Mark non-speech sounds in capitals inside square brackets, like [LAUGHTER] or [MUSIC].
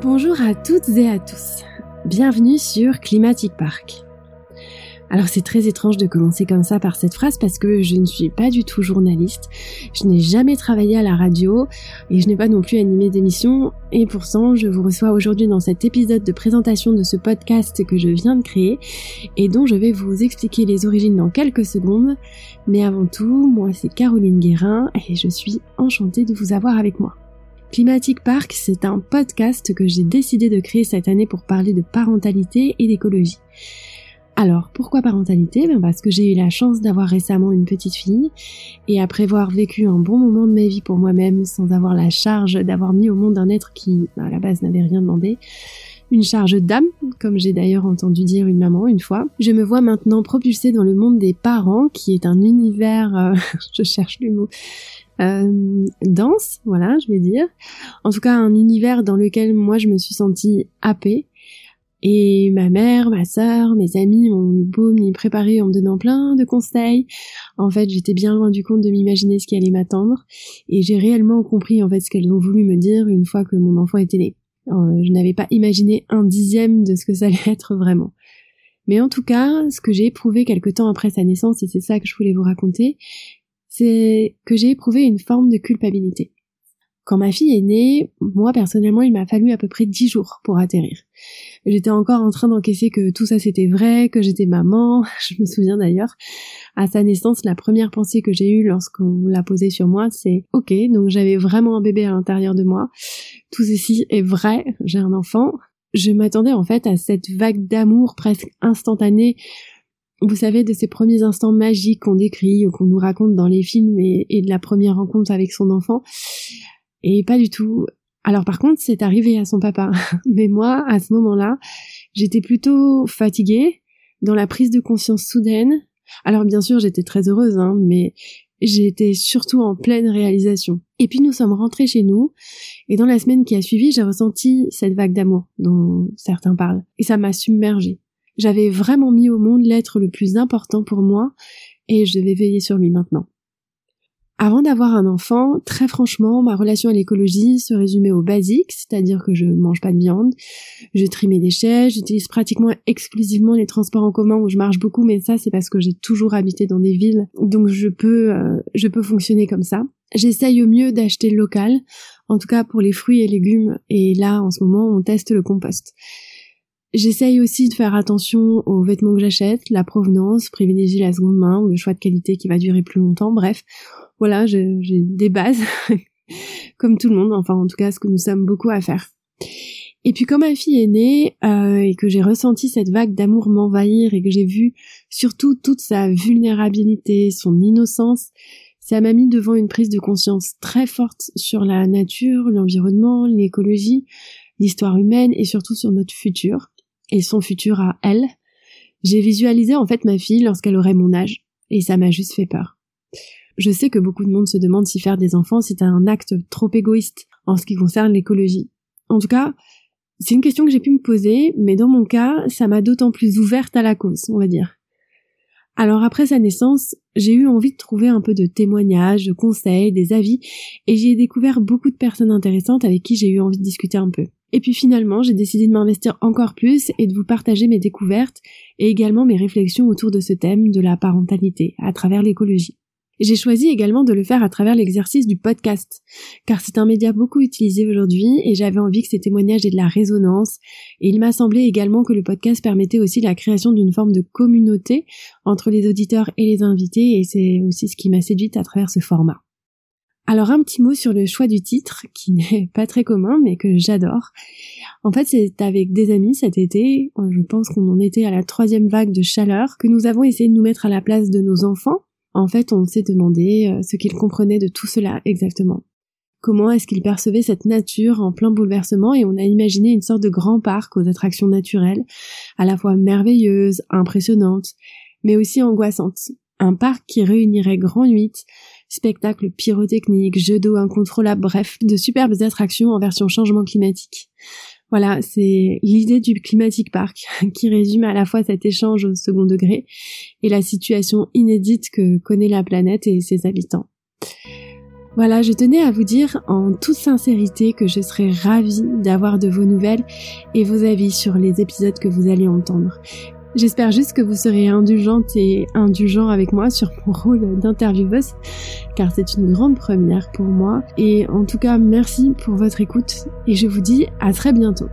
Bonjour à toutes et à tous. Bienvenue sur Climatic Park. Alors c'est très étrange de commencer comme ça par cette phrase parce que je ne suis pas du tout journaliste, je n'ai jamais travaillé à la radio et je n'ai pas non plus animé d'émission et pourtant je vous reçois aujourd'hui dans cet épisode de présentation de ce podcast que je viens de créer et dont je vais vous expliquer les origines dans quelques secondes. Mais avant tout, moi c'est Caroline Guérin et je suis enchantée de vous avoir avec moi. Climatic Park, c'est un podcast que j'ai décidé de créer cette année pour parler de parentalité et d'écologie. Alors, pourquoi parentalité? Ben Parce que j'ai eu la chance d'avoir récemment une petite fille, et après avoir vécu un bon moment de ma vie pour moi-même, sans avoir la charge d'avoir mis au monde un être qui, ben, à la base, n'avait rien demandé, une charge d'âme, comme j'ai d'ailleurs entendu dire une maman une fois. Je me vois maintenant propulsée dans le monde des parents, qui est un univers, euh, [LAUGHS] je cherche le mot, euh, dense, voilà, je vais dire. En tout cas, un univers dans lequel moi je me suis sentie happée et ma mère, ma sœur, mes amis m'ont eu beau m'y préparer en me donnant plein de conseils. En fait, j'étais bien loin du compte de m'imaginer ce qui allait m'attendre. Et j'ai réellement compris en fait ce qu'elles ont voulu me dire une fois que mon enfant était né. Euh, je n'avais pas imaginé un dixième de ce que ça allait [LAUGHS] être vraiment. Mais en tout cas, ce que j'ai éprouvé quelque temps après sa naissance, et c'est ça que je voulais vous raconter, c'est que j'ai éprouvé une forme de culpabilité. Quand ma fille est née, moi personnellement, il m'a fallu à peu près dix jours pour atterrir. J'étais encore en train d'encaisser que tout ça c'était vrai, que j'étais maman. [LAUGHS] Je me souviens d'ailleurs, à sa naissance, la première pensée que j'ai eue lorsqu'on l'a posée sur moi, c'est OK, donc j'avais vraiment un bébé à l'intérieur de moi. Tout ceci est vrai, j'ai un enfant. Je m'attendais en fait à cette vague d'amour presque instantanée vous savez, de ces premiers instants magiques qu'on décrit ou qu'on nous raconte dans les films et, de la première rencontre avec son enfant. Et pas du tout. Alors par contre, c'est arrivé à son papa. [LAUGHS] Mais moi, à ce moment-là, j'étais plutôt fatiguée, dans la prise de conscience soudaine. Alors bien sûr, j'étais très heureuse, hein, mais j'étais surtout en pleine réalisation. Et puis nous sommes rentrés chez nous, et dans la semaine qui a suivi, j'ai ressenti cette vague d'amour dont certains parlent. Et ça m'a submergée. J'avais vraiment mis au monde l'être le plus important pour moi, et je devais veiller sur lui maintenant. Avant d'avoir un enfant, très franchement, ma relation à l'écologie se résumait au basique, c'est-à-dire que je mange pas de viande, je trie mes déchets, j'utilise pratiquement exclusivement les transports en commun où je marche beaucoup, mais ça c'est parce que j'ai toujours habité dans des villes, donc je peux, euh, je peux fonctionner comme ça. J'essaye au mieux d'acheter local, en tout cas pour les fruits et légumes, et là en ce moment on teste le compost. J'essaye aussi de faire attention aux vêtements que j'achète, la provenance, privilégier la seconde main ou le choix de qualité qui va durer plus longtemps, bref, voilà, j'ai des bases, [LAUGHS] comme tout le monde, enfin en tout cas ce que nous sommes beaucoup à faire. Et puis quand ma fille est née euh, et que j'ai ressenti cette vague d'amour m'envahir et que j'ai vu surtout toute sa vulnérabilité, son innocence, ça m'a mis devant une prise de conscience très forte sur la nature, l'environnement, l'écologie, l'histoire humaine et surtout sur notre futur et son futur à elle. J'ai visualisé en fait ma fille lorsqu'elle aurait mon âge et ça m'a juste fait peur. Je sais que beaucoup de monde se demande si faire des enfants c'est un acte trop égoïste en ce qui concerne l'écologie. En tout cas, c'est une question que j'ai pu me poser, mais dans mon cas, ça m'a d'autant plus ouverte à la cause, on va dire. Alors après sa naissance, j'ai eu envie de trouver un peu de témoignages, de conseils, des avis, et j'y ai découvert beaucoup de personnes intéressantes avec qui j'ai eu envie de discuter un peu. Et puis finalement, j'ai décidé de m'investir encore plus et de vous partager mes découvertes et également mes réflexions autour de ce thème de la parentalité à travers l'écologie. J'ai choisi également de le faire à travers l'exercice du podcast, car c'est un média beaucoup utilisé aujourd'hui et j'avais envie que ces témoignages aient de la résonance, et il m'a semblé également que le podcast permettait aussi la création d'une forme de communauté entre les auditeurs et les invités, et c'est aussi ce qui m'a séduite à travers ce format. Alors un petit mot sur le choix du titre, qui [LAUGHS] n'est pas très commun, mais que j'adore. En fait, c'est avec des amis cet été, je pense qu'on en était à la troisième vague de chaleur, que nous avons essayé de nous mettre à la place de nos enfants en fait, on s'est demandé euh, ce qu'il comprenait de tout cela exactement. Comment est-ce qu'il percevait cette nature en plein bouleversement? Et on a imaginé une sorte de grand parc aux attractions naturelles, à la fois merveilleuses, impressionnantes, mais aussi angoissantes. Un parc qui réunirait grand nuit, spectacles pyrotechniques, jeux d'eau incontrôlables, bref, de superbes attractions en version changement climatique. Voilà, c'est l'idée du Climatic Park [LAUGHS] qui résume à la fois cet échange au second degré et la situation inédite que connaît la planète et ses habitants. Voilà, je tenais à vous dire en toute sincérité que je serais ravie d'avoir de vos nouvelles et vos avis sur les épisodes que vous allez entendre. J'espère juste que vous serez indulgente et indulgent avec moi sur mon rôle d'intervieweuse, car c'est une grande première pour moi. Et en tout cas, merci pour votre écoute et je vous dis à très bientôt.